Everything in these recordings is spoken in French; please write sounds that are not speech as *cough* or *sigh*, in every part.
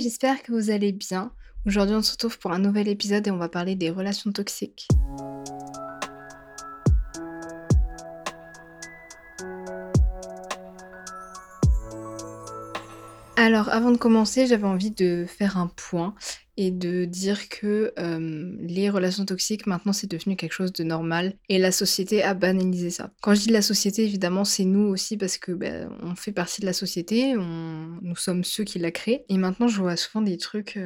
j'espère que vous allez bien. Aujourd'hui, on se retrouve pour un nouvel épisode et on va parler des relations toxiques. Alors, avant de commencer, j'avais envie de faire un point et de dire que les relations toxiques, maintenant, c'est devenu quelque chose de normal et la société a banalisé ça. Quand je dis la société, évidemment, c'est nous aussi parce que ben, on fait partie de la société, on... nous sommes ceux qui la créent. Et maintenant, je vois souvent des trucs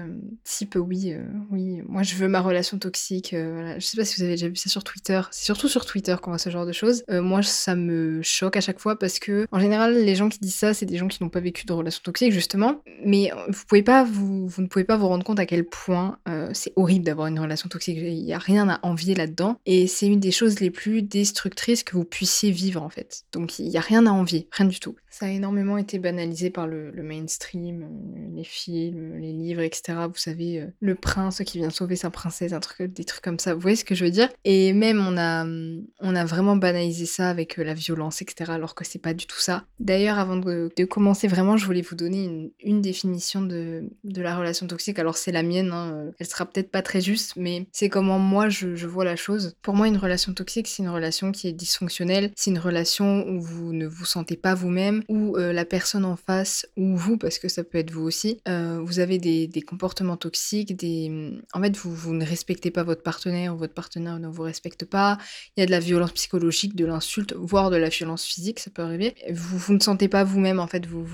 type oui, oui, moi je veux ma relation toxique. Je sais pas si vous avez déjà vu ça sur Twitter. C'est surtout sur Twitter qu'on voit ce genre de choses. moi, ça me choque à chaque fois parce que en général, les gens qui disent ça, c'est des gens qui n'ont pas vécu de relation toxique justement. Mais vous pouvez pas, vous ne pouvez pas vous rendre compte à quel point euh, c'est horrible d'avoir une relation toxique. Il n'y a rien à envier là-dedans. Et c'est une des choses les plus destructrices que vous puissiez vivre en fait. Donc il n'y a rien à envier, rien du tout. Ça a énormément été banalisé par le, mainstream, euh, les films, les livres, etc. Vous savez, euh, le prince qui vient sauver sa princesse, un truc, des trucs comme ça. Vous voyez ce que je veux dire? Et même on a, on a vraiment banalisé ça avec la violence, etc. Alors que c'est pas du tout ça. D'ailleurs, avant de, commencer vraiment, je voulais vous donner une, définition de la relation toxique. Alors c'est la mienne, hein, euh, elle sera peut-être pas très juste, mais c'est comment moi je, vois la chose. Pour moi, une relation toxique, c'est une relation qui est dysfonctionnelle, c'est une relation où vous ne vous sentez pas vous-même, où euh, la personne en face, ou vous, parce que ça peut être vous aussi, euh, vous avez des, comportements toxiques, des... en fait, vous, ne respectez pas votre partenaire, ou votre partenaire ne vous respecte pas, il y a de la violence psychologique, de l'insulte, voire de la violence physique, ça peut arriver. Vous, vous ne sentez pas vous-même, en fait, vous,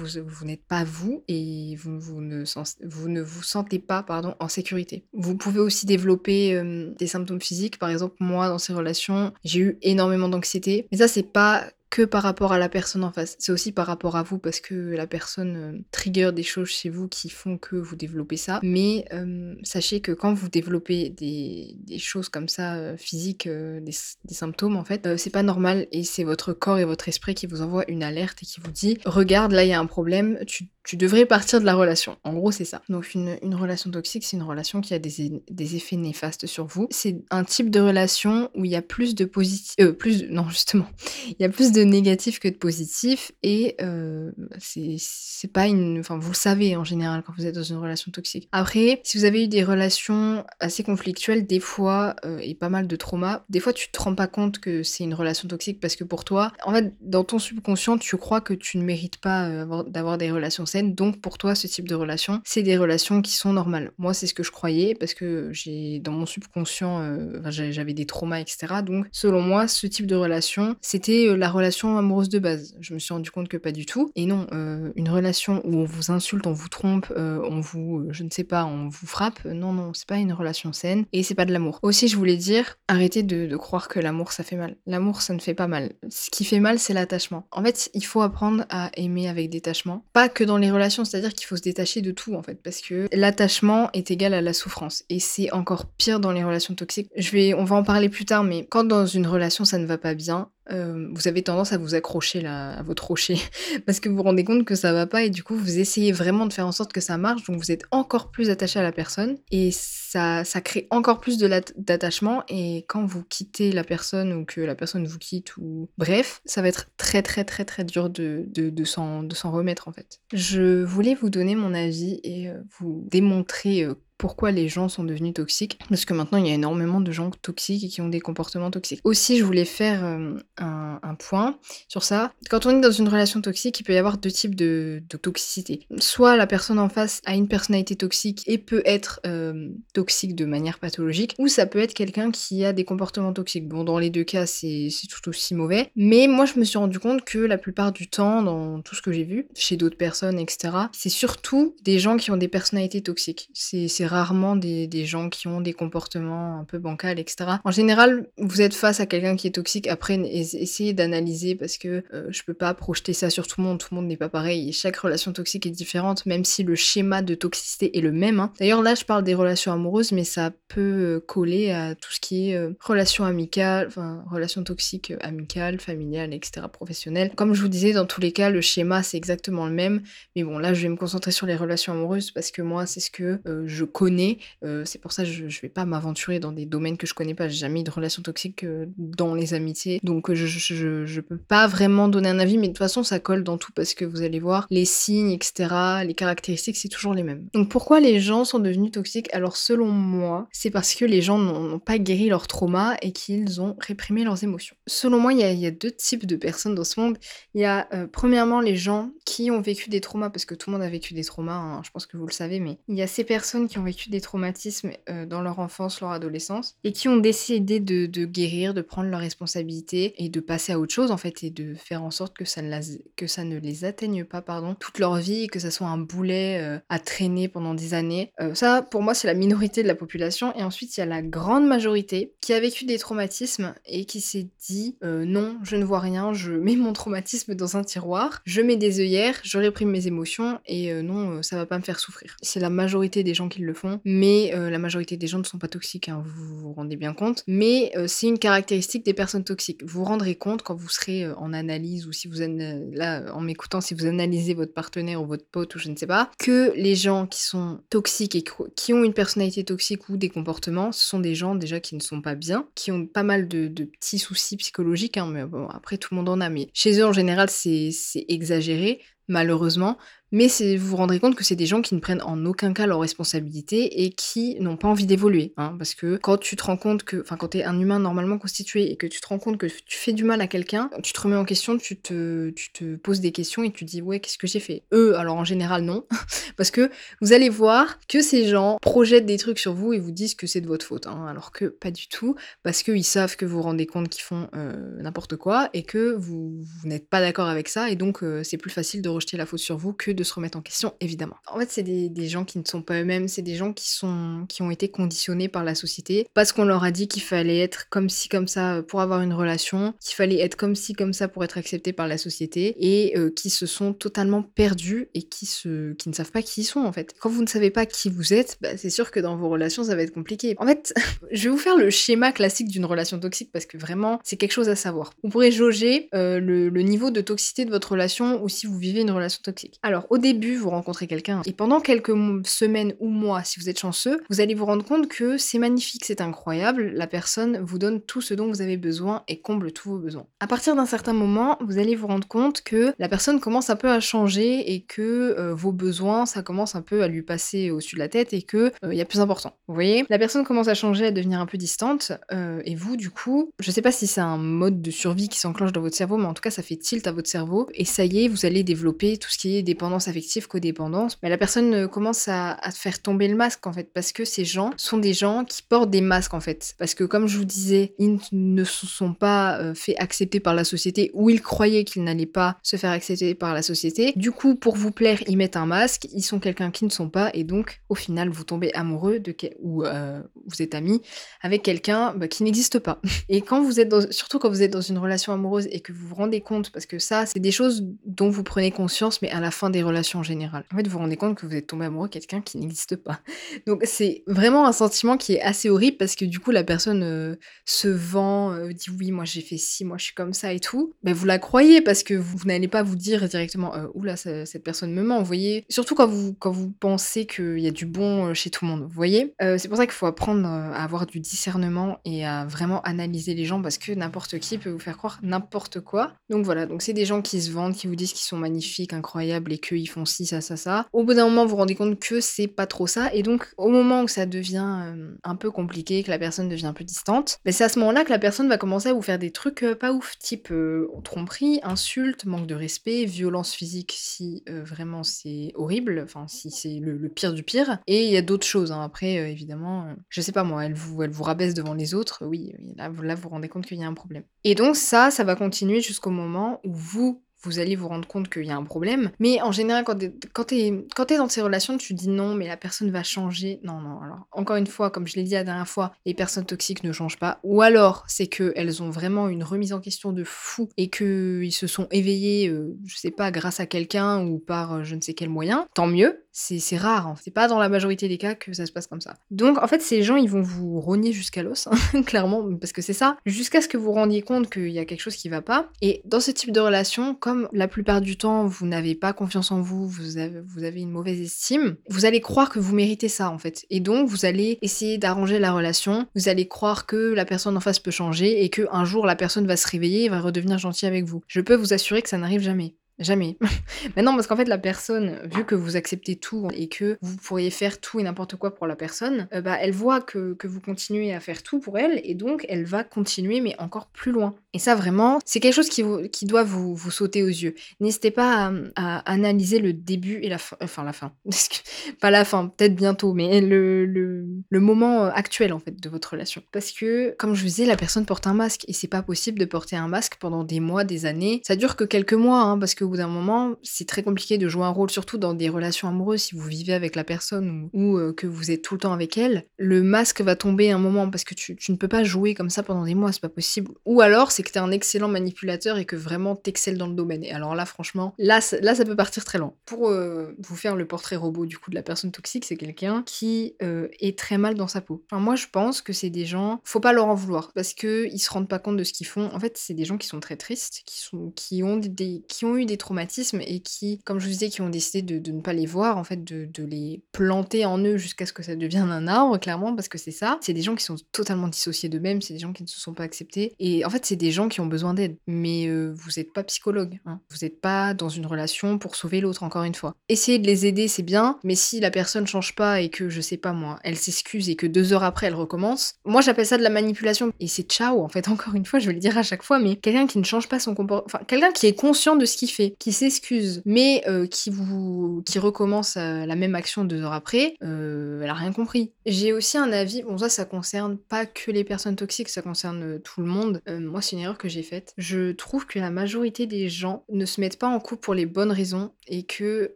n'êtes pas vous, et vous, ne, vous ne vous sentez pas, pardon, en sécurité. Vous pouvez aussi développer euh, des symptômes physiques. Par exemple, moi, dans ces relations, j'ai eu énormément d'anxiété. Mais ça, c'est pas que par rapport à la personne en face. C'est aussi par rapport à vous parce que la personne euh, trigger des choses chez vous qui font que vous développez ça. Mais euh, sachez que quand vous développez des, choses comme ça, physiques, des, symptômes en fait, c'est pas normal et c'est votre corps et votre esprit qui vous envoie une alerte et qui vous dit regarde là il y a un problème, tu tu devrais partir de la relation. En gros, c'est ça. Donc, une, relation toxique, c'est une relation qui a des, effets néfastes sur vous. C'est un type de relation où il y a plus de positif. Euh, plus. *laughs* Non, justement. Il y a plus de négatifs que de positifs. Et euh, c'est pas une. Enfin, vous le savez en général quand vous êtes dans une relation toxique. Après, si vous avez eu des relations assez conflictuelles, des fois, euh, et pas mal de traumas, des fois, tu te rends pas compte que c'est une relation toxique parce que pour toi, en fait, dans ton subconscient, tu crois que tu ne mérites pas euh, d'avoir des relations donc pour toi, ce type de relation, c'est des relations qui sont normales. Moi, c'est ce que je croyais parce que j'ai dans mon subconscient, euh, j'avais des traumas, etc. Donc selon moi, ce type de relation, c'était euh, la relation amoureuse de base. Je me suis rendu compte que pas du tout. Et non, euh, une relation où on vous insulte, on vous trompe, on vous, je ne sais pas, on vous frappe. Non, non, c'est pas une relation saine et c'est pas de l'amour. Aussi, je voulais dire, arrêtez de, de croire que l'amour ça fait mal. L'amour ça ne fait pas mal. Ce qui fait mal, c'est l'attachement. En fait, il faut apprendre à aimer avec détachement. Pas que dans les relations, c'est-à-dire qu'il faut se détacher de tout en fait, parce que l'attachement est égal à la souffrance, et c'est encore pire dans les relations toxiques. Je vais, on va en parler plus tard, mais quand dans une relation ça ne va pas bien, euh, vous avez tendance à vous accrocher là, à votre rocher *laughs* parce que vous vous rendez compte que ça va pas et du coup vous essayez vraiment de faire en sorte que ça marche donc vous êtes encore plus attaché à la personne et ça, ça crée encore plus d'attachement et quand vous quittez la personne ou que la personne vous quitte ou bref ça va être très très très très dur de, de, de s'en remettre en fait. Je voulais vous donner mon avis et euh, vous démontrer euh, pourquoi les gens sont devenus toxiques, parce que maintenant il y a énormément de gens toxiques et qui ont des comportements toxiques. Aussi, je voulais faire euh, un, point sur ça. Quand on est dans une relation toxique, il peut y avoir deux types de, toxicité. Soit la personne en face a une personnalité toxique et peut être euh, toxique de manière pathologique, ou ça peut être quelqu'un qui a des comportements toxiques. Bon, dans les deux cas, c'est tout aussi mauvais. Mais moi, je me suis rendu compte que la plupart du temps, dans tout ce que j'ai vu, chez d'autres personnes, etc., c'est surtout des gens qui ont des personnalités toxiques. C'est rarement des, gens qui ont des comportements un peu bancals, etc. En général, vous êtes face à quelqu'un qui est toxique, après, essayez d'analyser parce que euh, je peux pas projeter ça sur tout le monde, tout le monde n'est pas pareil, et chaque relation toxique est différente, même si le schéma de toxicité est le même. Hein. D'ailleurs, là, je parle des relations amoureuses, mais ça peut euh, coller à tout ce qui est euh, relation amicale, enfin, relation toxique amicale, familiale, etc., professionnelle. Comme je vous disais, dans tous les cas, le schéma, c'est exactement le même, mais bon, là, je vais me concentrer sur les relations amoureuses parce que moi, c'est ce que je connais. Euh, c'est pour ça que je, je vais pas m'aventurer dans des domaines que je connais pas. J'ai jamais eu de relation toxique euh, dans les amitiés. Donc je, je, je, je peux pas vraiment donner un avis, mais de toute façon, ça colle dans tout parce que vous allez voir, les signes, etc., les caractéristiques, c'est toujours les mêmes. Donc pourquoi les gens sont devenus toxiques? Alors selon moi, c'est parce que les gens n'ont pas guéri leur trauma et qu'ils ont réprimé leurs émotions. Selon moi, il y, a, deux types de personnes dans ce monde. Il y a euh, premièrement les gens qui ont vécu des traumas, parce que tout le monde a vécu des traumas, hein, je pense que vous le savez, mais il y a ces personnes qui ont vécu des traumatismes euh, dans leur enfance, leur adolescence, et qui ont décidé de, guérir, de prendre leurs responsabilités et de passer à autre chose en fait, et de faire en sorte que ça ne, ne les atteigne pas pardon, toute leur vie, que ça soit un boulet euh, à traîner pendant des années. Euh, ça, pour moi, c'est la minorité de la population, et ensuite il y a la grande majorité qui a vécu des traumatismes et qui s'est dit non, je ne vois rien, je mets mon traumatisme dans un tiroir, je mets des œillères, je réprime mes émotions et non, ça va pas me faire souffrir. C'est la majorité des gens qui le font, mais euh, la majorité des gens ne sont pas toxiques, hein, vous vous rendez bien compte. Mais c'est une caractéristique des personnes toxiques. Vous vous rendrez compte quand vous serez en analyse ou si vous là en m'écoutant, si vous analysez votre partenaire ou votre pote ou je ne sais pas, que les gens qui sont toxiques et qui ont une personnalité toxique ou des comportements, ce sont des gens déjà qui ne sont pas bien, qui ont pas mal de, de petits soucis psychologiques, hein, mais bon après tout le monde en a, mais chez eux en général c'est exagéré malheureusement, mais vous vous rendrez compte que c'est des gens qui ne prennent en aucun cas leurs responsabilités et qui n'ont pas envie d'évoluer. Hein, parce que quand tu te rends compte que, enfin, quand tu es un humain normalement constitué et que tu te rends compte que tu fais du mal à quelqu'un, tu te remets en question, tu te, poses des questions et tu dis, ouais, qu'est-ce que j'ai fait? Eux, alors en général, non. *laughs* parce que vous allez voir que ces gens projettent des trucs sur vous et vous disent que c'est de votre faute. Hein, alors que pas du tout, parce qu'ils savent que vous vous rendez compte qu'ils font euh, n'importe quoi et que vous, vous n'êtes pas d'accord avec ça et donc euh, c'est plus facile de rejeter la faute sur vous que de se remettre en question, évidemment. En fait, c'est des, gens qui ne sont pas eux-mêmes, c'est des gens qui, sont, qui ont été conditionnés par la société parce qu'on leur a dit qu'il fallait être comme ci, comme ça pour avoir une relation, qu'il fallait être comme ci, comme ça pour être accepté par la société et euh, qui se sont totalement perdus et qui, se, qui ne savent pas qui ils sont en fait. Quand vous ne savez pas qui vous êtes, bah, c'est sûr que dans vos relations, ça va être compliqué. En fait, *laughs* je vais vous faire le schéma classique d'une relation toxique parce que vraiment, c'est quelque chose à savoir. Vous pourrez jauger euh, le, le niveau de toxicité de votre relation ou si vous vivez une relation toxique. Alors, au début, vous rencontrez quelqu'un et pendant quelques semaines ou mois, si vous êtes chanceux, vous allez vous rendre compte que c'est magnifique, c'est incroyable, la personne vous donne tout ce dont vous avez besoin et comble tous vos besoins. À partir d'un certain moment, vous allez vous rendre compte que la personne commence un peu à changer et que euh, vos besoins, ça commence un peu à lui passer au-dessus de la tête et que il euh, y a plus important. Vous voyez? La personne commence à changer, à devenir un peu distante euh, et vous, du coup, je sais pas si c'est un mode de survie qui s'enclenche dans votre cerveau, mais en tout cas, ça fait tilt à votre cerveau et ça y est, vous allez développer tout ce qui est dépendance affective, codépendance. Mais la personne euh, commence à, à, faire tomber le masque en fait, parce que ces gens sont des gens qui portent des masques en fait. Parce que comme je vous disais, ils ne se sont pas euh, fait accepter par la société ou ils croyaient qu'ils n'allaient pas se faire accepter par la société. Du coup, pour vous plaire, ils mettent un masque, ils sont quelqu'un qui ne sont pas, et donc au final, vous tombez amoureux de ou euh, vous êtes ami avec quelqu'un bah, qui n'existe pas. *laughs* Et quand vous êtes dans... surtout quand vous êtes dans une relation amoureuse et que vous vous rendez compte, parce que ça, c'est des choses dont vous prenez conscience, mais à la fin des relations en général. En fait, vous vous rendez compte que vous êtes tombé amoureux de quelqu'un qui n'existe pas. *laughs* Donc c'est vraiment un sentiment qui est assez horrible parce que du coup la personne euh, se vend, euh, dit oui moi j'ai fait ci, moi je suis comme ça et tout. Ben, vous la croyez parce que vous, n'allez pas vous dire directement euh, oula cette personne me ment, vous voyez. Surtout quand vous, quand vous pensez qu'il y a du bon chez tout le monde, vous voyez. Euh, c'est pour ça qu'il faut apprendre à avoir du discernement et à vraiment analyser les gens parce que n'importe qui peut vous faire croire n'importe quoi. Donc voilà, donc c'est des gens qui se vendent, qui vous disent qu'ils sont magnifiques, incroyables et qu'ils font ci, ça, ça, ça. Au bout d'un moment, vous vous rendez compte que c'est pas trop ça. Et donc, au moment où ça devient euh, un peu compliqué, que la personne devient un peu distante, ben c'est à ce moment-là que la personne va commencer à vous faire des trucs euh, pas ouf, type euh, tromperie, insulte, manque de respect, violence physique si vraiment c'est horrible, enfin si c'est le, pire du pire. Et il y a d'autres choses. Hein. Après, évidemment, je sais pas moi, elle vous, elle vous rabaisse devant les autres. Oui, là, là vous vous rendez compte qu'il y a un problème. Et donc ça, ça va continuer jusqu'au moment où vous vous allez vous rendre compte qu'il y a un problème. Mais en général, quand tu es, quand es dans ces relations, tu dis non, mais la personne va changer. Non, non. Alors, encore une fois, comme je l'ai dit la dernière fois, les personnes toxiques ne changent pas. Ou alors, c'est qu'elles ont vraiment une remise en question de fou et qu'ils se sont éveillés, euh, je sais pas, grâce à quelqu'un ou par euh, je ne sais quel moyen. Tant mieux. C'est rare, hein. C'est pas dans la majorité des cas que ça se passe comme ça. Donc en fait, ces gens, ils vont vous rogner jusqu'à l'os, hein, *laughs* clairement, parce que c'est ça, jusqu'à ce que vous rendiez compte qu'il y a quelque chose qui va pas. Et dans ce type de relation, comme la plupart du temps, vous n'avez pas confiance en vous, vous avez, vous avez une mauvaise estime, vous allez croire que vous méritez ça en fait. Et donc, vous allez essayer d'arranger la relation, vous allez croire que la personne en face peut changer et que un jour la personne va se réveiller et va redevenir gentille avec vous. Je peux vous assurer que ça n'arrive jamais. Jamais. *laughs* Mais non, parce qu'en fait, la personne, vu que vous acceptez tout et que vous pourriez faire tout et n'importe quoi pour la personne, euh, bah, elle voit que, que, vous continuez à faire tout pour elle et donc elle va continuer, mais encore plus loin. Et ça, vraiment, c'est quelque chose qui, vous, qui doit vous, vous sauter aux yeux. N'hésitez pas à, analyser le début et la fin. Enfin, la fin. *laughs* pas la fin, peut-être bientôt, mais le, le, le, moment actuel, en fait, de votre relation. Parce que, comme je vous disais, la personne porte un masque et c'est pas possible de porter un masque pendant des mois, des années. Ça dure que quelques mois, hein, parce que au bout d'un moment, c'est très compliqué de jouer un rôle, surtout dans des relations amoureuses, si vous vivez avec la personne ou, euh, que vous êtes tout le temps avec elle. Le masque va tomber un moment parce que tu, ne peux pas jouer comme ça pendant des mois, c'est pas possible. Ou alors, c'est que t'es un excellent manipulateur et que vraiment t'excelles dans le domaine. Et alors là, franchement, là, là, ça peut partir très loin. Pour euh, vous faire le portrait robot du coup de la personne toxique, c'est quelqu'un qui euh, est très mal dans sa peau. Enfin, moi, je pense que c'est des gens, faut pas leur en vouloir parce que ils se rendent pas compte de ce qu'ils font. En fait, c'est des gens qui sont très tristes, qui sont, qui ont des, qui ont eu des traumatismes et qui, comme je vous disais, qui ont décidé de, ne pas les voir, en fait, de, les planter en eux jusqu'à ce que ça devienne un arbre, clairement, parce que c'est ça. C'est des gens qui sont totalement dissociés d'eux-mêmes, c'est des gens qui ne se sont pas acceptés. Et en fait, c'est des gens qui ont besoin d'aide. Mais euh, vous n'êtes pas psychologue, hein. vous n'êtes pas dans une relation pour sauver l'autre, encore une fois. Essayez de les aider, c'est bien, mais si la personne change pas et que, je sais pas moi, elle s'excuse et que deux heures après, elle recommence, moi j'appelle ça de la manipulation. Et c'est ciao, en fait, *laughs* encore une fois, je vais le dire à chaque fois, mais quelqu'un qui ne change pas son comportement, enfin, quelqu'un qui est conscient de ce qu'il fait, qui s'excuse, mais euh, qui vous qui recommence euh, la même action deux heures après, euh, elle a rien compris. J'ai aussi un avis, bon ça ça concerne pas que les personnes toxiques, ça concerne tout le monde. moi c'est une erreur que j'ai faite. Je trouve que la majorité des gens ne se mettent pas en couple pour les bonnes raisons et que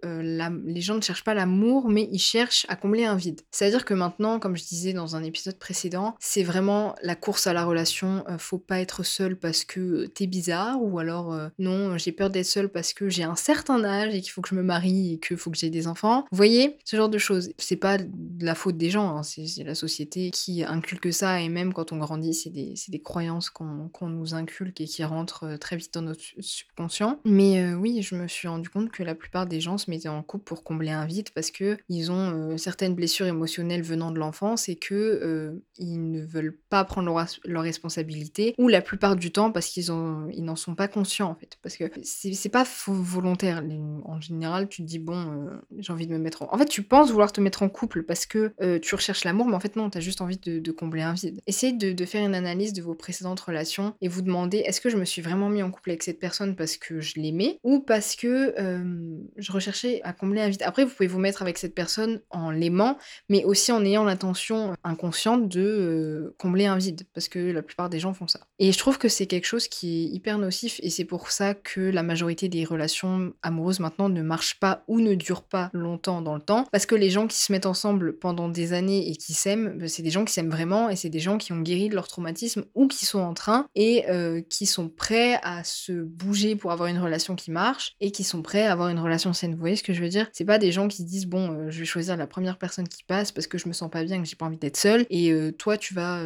les gens ne cherchent pas l'amour, mais ils cherchent à combler un vide. C'est-à-dire que maintenant, comme je disais dans un épisode précédent, c'est vraiment la course à la relation. faut pas être seul parce que t'es bizarre ou alors non j'ai peur d'être seul parce que j'ai un certain âge et qu'il faut que je me marie et qu'il faut que j'ai des enfants. Vous voyez, ce genre de choses. C'est pas de la faute des gens, hein. c'est la société qui inculque ça et même quand on grandit, c'est des, des, croyances qu'on nous inculque et qui rentrent euh, très vite dans notre subconscient. Mais euh, oui, je me suis rendu compte que la plupart des gens se mettaient en couple pour combler un vide parce que ils ont euh, certaines blessures émotionnelles venant de l'enfance et que ils ne veulent pas prendre leurs leur responsabilité ou la plupart du temps parce qu'ils ils n'en sont pas conscients en fait parce que c'est pas volontaire en général, tu te dis, bon, euh, j'ai envie de me mettre en... En fait, tu penses vouloir te mettre en couple parce que euh, tu recherches l'amour, mais en fait, non, tu as juste envie de, combler un vide. Essayez de, faire une analyse de vos précédentes relations et vous demander, est-ce que je me suis vraiment mis en couple avec cette personne parce que je l'aimais ou parce que euh, je recherchais à combler un vide? Après, vous pouvez vous mettre avec cette personne en l'aimant, mais aussi en ayant l'intention inconsciente de combler un vide, parce que la plupart des gens font ça. Et je trouve que c'est quelque chose qui est hyper nocif et c'est pour ça que la majorité des relations amoureuses maintenant ne marche pas ou ne dure pas longtemps dans le temps. Parce que les gens qui se mettent ensemble pendant des années et qui s'aiment, bah, c'est des gens qui s'aiment vraiment et c'est des gens qui ont guéri de leur traumatisme ou qui sont en train et euh, qui sont prêts à se bouger pour avoir une relation qui marche et qui sont prêts à avoir une relation saine. Vous voyez ce que je veux dire? C'est pas des gens qui se disent bon, euh, je vais choisir la première personne qui passe parce que je me sens pas bien, que j'ai pas envie d'être seule et euh, toi tu vas,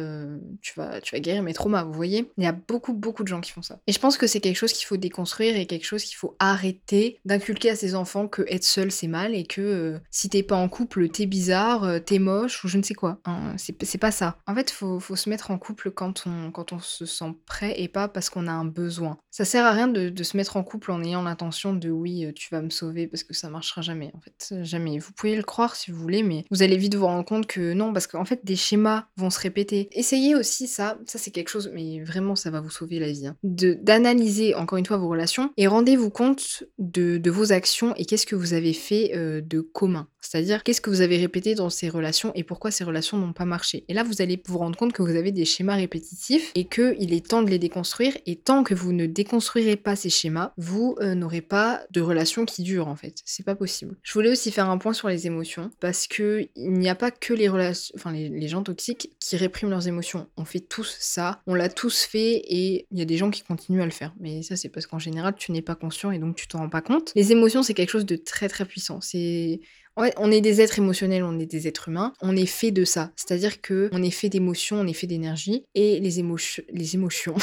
tu vas, tu vas guérir mes traumas. Vous voyez? Il y a beaucoup beaucoup de gens qui font ça. Et je pense que c'est quelque chose qu'il faut déconstruire et quelque chose qu'il faut arrêter d'inculquer à ses enfants que être seul c'est mal et que euh, si t'es pas en couple t'es bizarre, euh, t'es moche ou je ne sais quoi. Hein, c'est pas ça. En fait, faut, faut se mettre en couple quand on, quand on se sent prêt et pas parce qu'on a un besoin. Ça sert à rien de, se mettre en couple en ayant l'intention de oui, euh, tu vas me sauver parce que ça marchera jamais. En fait, jamais. Vous pouvez le croire si vous voulez, mais vous allez vite vous rendre compte que non, parce qu'en fait, des schémas vont se répéter. Essayez aussi ça. Ça, c'est quelque chose, mais vraiment, ça va vous sauver la vie. Hein. D'analyser encore une fois vos relations et rendez-vous compte de, vos actions et qu'est-ce que vous avez fait euh, de commun? C'est-à-dire qu'est-ce que vous avez répété dans ces relations et pourquoi ces relations n'ont pas marché? Et là, vous allez vous rendre compte que vous avez des schémas répétitifs et qu'il est temps de les déconstruire. Et tant que vous ne déconstruirez pas ces schémas, vous euh, n'aurez pas de relation qui dure en fait. C'est pas possible. Je voulais aussi faire un point sur les émotions parce que il n'y a pas que les relations, enfin les, les gens toxiques qui répriment leurs émotions. On fait tous ça, on l'a tous fait et il y a des gens qui continuent à le faire. Mais ça, c'est parce qu'en général, tu n'es pas conscient et donc tu t'en rends pas compte. Les émotions, c'est quelque chose de très très puissant. C'est on est des êtres émotionnels, on est des êtres humains, on est fait de ça. C'est-à-dire que on est fait d'émotions, on est fait d'énergie et les émotions les émotions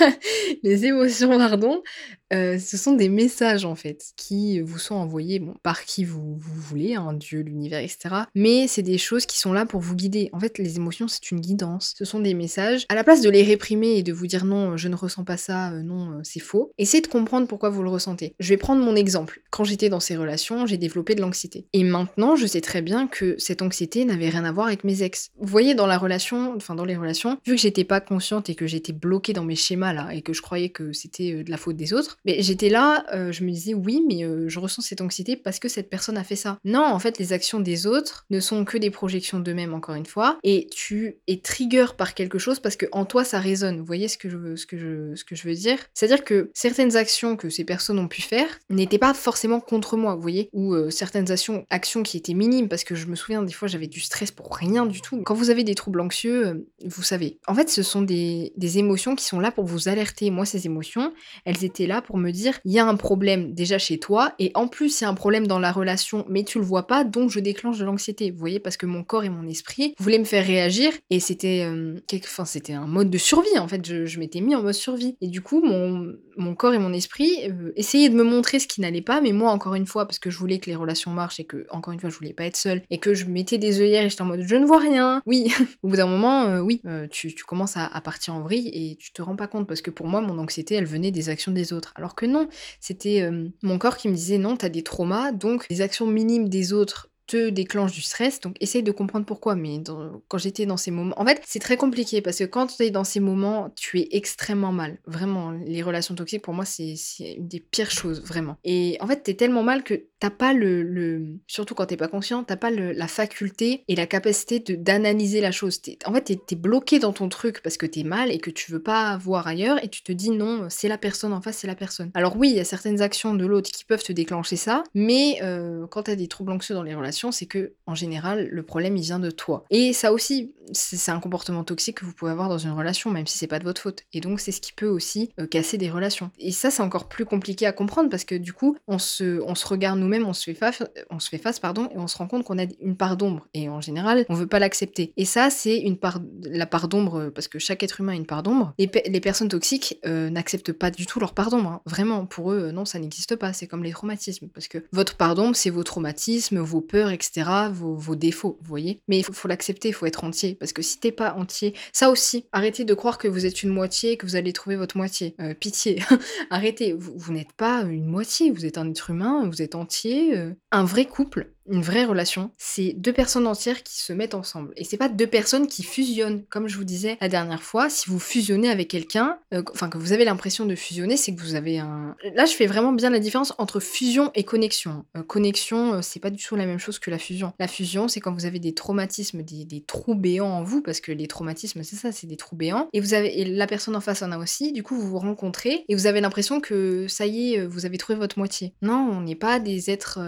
*laughs* les émotions pardon, euh, ce sont des messages en fait qui vous sont envoyés bon, par qui vous, vous voulez, hein, Dieu, l'univers, etc. Mais c'est des choses qui sont là pour vous guider. En fait, les émotions, c'est une guidance. Ce sont des messages. À la place de les réprimer et de vous dire non, je ne ressens pas ça, euh, non, euh, c'est faux, essayez de comprendre pourquoi vous le ressentez. Je vais prendre mon exemple. Quand j'étais dans ces relations, j'ai développé de l'anxiété. Et maintenant, je sais très bien que cette anxiété n'avait rien à voir avec mes ex. Vous voyez, dans la relation, enfin dans les relations, vu que j'étais pas consciente et que j'étais bloquée dans mes schémas là et que je croyais que c'était de la faute des autres, mais j'étais là, euh, je me disais oui, mais euh, je ressens cette anxiété parce que cette personne a fait ça. Non, en fait, les actions des autres ne sont que des projections d'eux-mêmes, encore une fois, et tu es trigger par quelque chose parce que en toi ça résonne. Vous voyez ce que je veux, ce que je, ce que je veux dire? C'est-à-dire que certaines actions que ces personnes ont pu faire n'étaient pas forcément contre moi, vous voyez, ou euh, certaines actions, actions qui étaient minimes parce que je me souviens des fois j'avais du stress pour rien du tout. Quand vous avez des troubles anxieux, vous savez. En fait, ce sont des, des émotions qui sont là pour vous alerter. Moi, ces émotions, elles étaient là pour me dire il y a un problème déjà chez toi, et en plus il y a un problème dans la relation, mais tu le vois pas, donc je déclenche de l'anxiété. Vous voyez, parce que mon corps et mon esprit voulaient me faire réagir, et c'était euh, enfin, c'était un mode de survie, en fait, je, m'étais mis en mode survie. Et du coup, mon, mon corps et mon esprit euh, essayaient de me montrer ce qui n'allait pas, mais moi, encore une fois, parce que je voulais que les relations marchent, et que, encore une fois, je voulais pas être seule, et que je mettais des œillères, et j'étais en mode, je ne vois rien. Oui, *laughs* au bout d'un moment, euh, oui, tu, tu, commences à, partir en vrille, et tu te rends pas compte, parce que pour moi, mon anxiété, elle venait des actions des autres. Alors que non, c'était euh, mon corps qui me disait non, t'as des traumas, donc les actions minimes des autres te déclenchent du stress, donc essaye de comprendre pourquoi. Mais quand j'étais dans ces moments, en fait, c'est très compliqué parce que quand tu es dans ces moments, tu es extrêmement mal. Vraiment, les relations toxiques, pour moi, c'est une des pires choses, vraiment. Et en fait, t'es tellement mal que t'as pas le, Surtout quand t'es pas conscient, t'as pas la faculté et la capacité d'analyser la chose. en fait, t'es es bloqué dans ton truc parce que t'es mal et que tu veux pas voir ailleurs et tu te dis non, c'est la personne en face, c'est la personne. Alors oui, il y a certaines actions de l'autre qui peuvent te déclencher ça, mais euh, quand t'as des troubles anxieux dans les relations, c'est que en général, le problème il vient de toi. Et ça aussi, c'est un comportement toxique que vous pouvez avoir dans une relation, même si c'est pas de votre faute. Et donc c'est ce qui peut aussi euh, casser des relations. Et ça, c'est encore plus compliqué à comprendre parce que du coup, on se, on se regarde nous-mêmes, on se fait face, pardon, et on se rend compte qu'on a une part d'ombre. Et en général, on veut pas l'accepter. Et ça, c'est une part, la part d'ombre euh, parce que chaque être humain a une part d'ombre. Les, les personnes toxiques euh, n'acceptent pas du tout leur part d'ombre. Hein. Vraiment, pour eux, non, ça n'existe pas. C'est comme les traumatismes parce que votre part d'ombre, c'est vos traumatismes, vos peurs, etc., vos, défauts, vous voyez. Mais il faut, l'accepter, il faut être entier, parce que si t'es pas entier, ça aussi, arrêtez de croire que vous êtes une moitié, que vous allez trouver votre moitié. Euh, pitié, *laughs* arrêtez, vous, n'êtes pas une moitié, vous êtes un être humain, vous êtes entier. Euh. Un vrai couple, une vraie relation, c'est deux personnes entières qui se mettent ensemble. Et c'est pas deux personnes qui fusionnent. Comme je vous disais la dernière fois, si vous fusionnez avec quelqu'un, euh, enfin que vous avez l'impression de fusionner, c'est que vous avez un. Là, je fais vraiment bien la différence entre fusion et connexion. Euh, connexion, euh, c'est pas du tout la même chose que la fusion. La fusion, c'est quand vous avez des traumatismes, des, trous béants en vous, parce que les traumatismes, c'est ça, c'est des trous béants. Et vous avez et la personne en face en a aussi. Du coup, vous vous rencontrez et vous avez l'impression que ça y est, vous avez trouvé votre moitié. Non, on n'est pas des êtres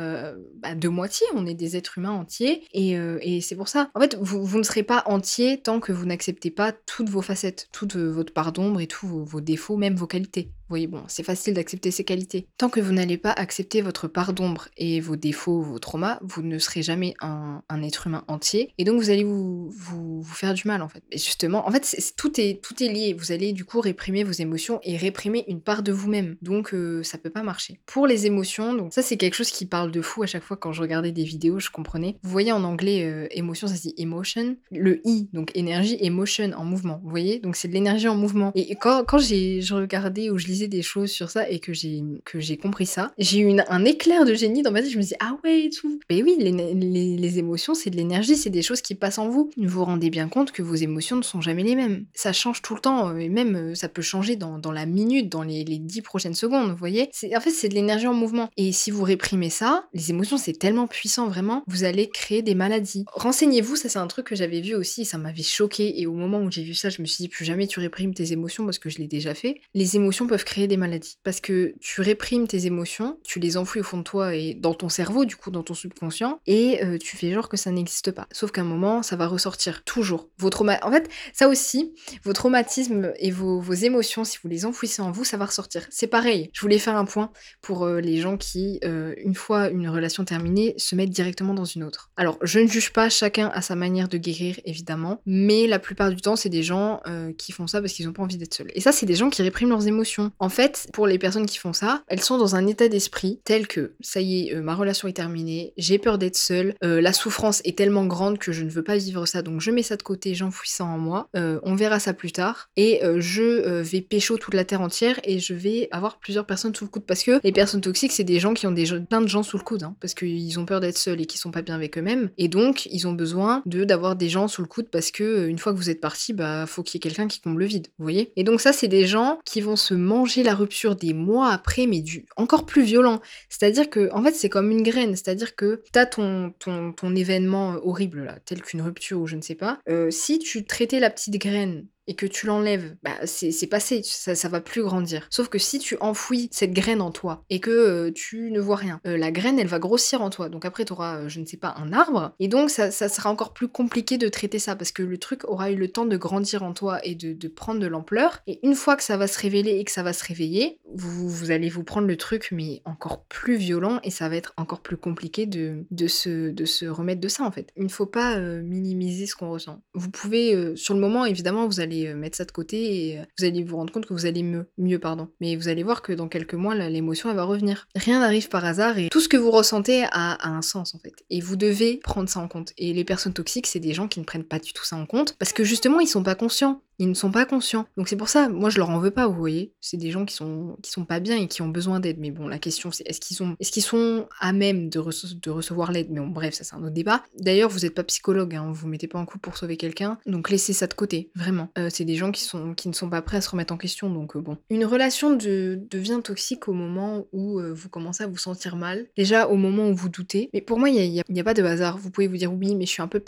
bah, de moitié on est des êtres humains entiers, euh, et, c'est pour ça. En fait, vous, vous, ne serez pas entier tant que vous n'acceptez pas toutes vos facettes, toute votre part d'ombre et tous vos défauts, même vos qualités voyez, bon, c'est facile d'accepter ses qualités. Tant que vous n'allez pas accepter votre part d'ombre et vos défauts, vos traumas, vous ne serez jamais un, être humain entier. Et donc, vous allez vous, vous, faire du mal, en fait. Et justement, en fait, tout, est, tout est lié. Vous allez, du coup, réprimer vos émotions et réprimer une part de vous-même. Donc, euh, ça peut pas marcher. Pour les émotions, donc ça, c'est quelque chose qui parle de fou à chaque fois quand je regardais des vidéos, je comprenais. Vous voyez, en anglais, euh, émotion, ça se dit emotion. Le I, donc énergie, emotion en mouvement. Vous voyez? Donc, c'est de l'énergie en mouvement. Et quand, quand j'ai regardais ou je lisais des choses sur ça et que j'ai que j'ai compris ça, j'ai eu un éclair de génie dans ma tête. Je me dis ah ouais et tout. Mais oui, les, les, émotions, c'est de l'énergie, c'est des choses qui passent en vous. Vous vous rendez bien compte que vos émotions ne sont jamais les mêmes. Ça change tout le temps et même euh, ça peut changer dans, dans la minute, dans les, les 10 prochaines secondes. Vous voyez c'est En fait, c'est de l'énergie en mouvement. Et si vous réprimez ça, les émotions, c'est tellement puissant vraiment, vous allez créer des maladies. Renseignez-vous, ça c'est un truc que j'avais vu aussi, ça m'avait choqué. Et au moment où j'ai vu ça, je me suis dit plus jamais tu réprimes tes émotions parce que je l'ai déjà fait. Les émotions peuvent créer des maladies. Parce que tu réprimes tes émotions, tu les enfouis au fond de toi et dans ton cerveau, du coup, dans ton subconscient, et euh, tu fais genre que ça n'existe pas. Sauf qu'à un moment, ça va ressortir, toujours. Vos En fait, ça aussi, vos traumatismes et vos, vos, émotions, si vous les enfouissez en vous, ça va ressortir. C'est pareil. Je voulais faire un point pour euh, les gens qui, euh, une fois une relation terminée, se mettent directement dans une autre. Alors, je ne juge pas chacun à sa manière de guérir, évidemment, mais la plupart du temps, c'est des gens qui font ça parce qu'ils n'ont pas envie d'être seuls. Et ça, c'est des gens qui répriment leurs émotions. En fait, pour les personnes qui font ça, elles sont dans un état d'esprit tel que ça y est, euh, ma relation est terminée, j'ai peur d'être seule, euh, la souffrance est tellement grande que je ne veux pas vivre ça, donc je mets ça de côté, j'enfouis ça en moi, euh, on verra ça plus tard, et je vais pécho toute la terre entière et je vais avoir plusieurs personnes sous le coude. Parce que les personnes toxiques, c'est des gens qui ont des, plein de gens sous le coude, hein, parce qu'ils ont peur d'être seuls et qui sont pas bien avec eux-mêmes, et donc ils ont besoin de d'avoir des gens sous le coude parce que une fois que vous êtes parti, bah faut qu'il y ait quelqu'un qui comble le vide, vous voyez? Et donc ça, c'est des gens qui vont se manger la rupture des mois après, mais du encore plus violent. C'est-à-dire que, en fait, c'est comme une graine. C'est-à-dire que t'as ton, ton, ton événement horrible, là, tel qu'une rupture ou je ne sais pas. Euh, si tu traitais la petite graine et que tu l'enlèves, bah c'est passé, ça, ça va plus grandir. Sauf que si tu enfouis cette graine en toi et que euh, tu ne vois rien, euh, la graine elle va grossir en toi. Donc après tu auras, euh, je ne sais pas, un arbre. Et donc ça, sera encore plus compliqué de traiter ça parce que le truc aura eu le temps de grandir en toi et de, de prendre de l'ampleur. Et une fois que ça va se révéler et que ça va se réveiller, vous, vous, allez vous prendre le truc mais encore plus violent et ça va être encore plus compliqué de, de, se, de se remettre de ça en fait. Il ne faut pas minimiser ce qu'on ressent. Vous pouvez, sur le moment évidemment, vous allez euh, mettre ça de côté et euh, vous allez vous rendre compte que vous allez mieux, mieux pardon. Mais vous allez voir que dans quelques mois, l'émotion elle va revenir. Rien n'arrive par hasard et tout ce que vous ressentez a, a, un sens en fait. Et vous devez prendre ça en compte. Et les personnes toxiques, c'est des gens qui ne prennent pas du tout ça en compte parce que justement ils sont pas conscients ils ne sont pas conscients. Donc c'est pour ça, moi je leur en veux pas, vous voyez. C'est des gens qui sont qui sont pas bien et qui ont besoin d'aide. Mais bon, la question c'est est-ce qu'ils sont est-ce qu'ils sont à même de, de recevoir l'aide? Mais bon, bref, ça c'est un autre débat. D'ailleurs, vous n'êtes pas psychologue, hein, vous mettez pas en couple pour sauver quelqu'un, donc laissez ça de côté, vraiment. Euh, c'est des gens qui sont qui ne sont pas prêts à se remettre en question, donc euh, bon. Une relation de, devient toxique au moment où euh, vous commencez à vous sentir mal. Déjà au moment où vous doutez. Mais pour moi, il n'y a, a, pas de hasard. Vous pouvez vous dire oui, mais je suis un peu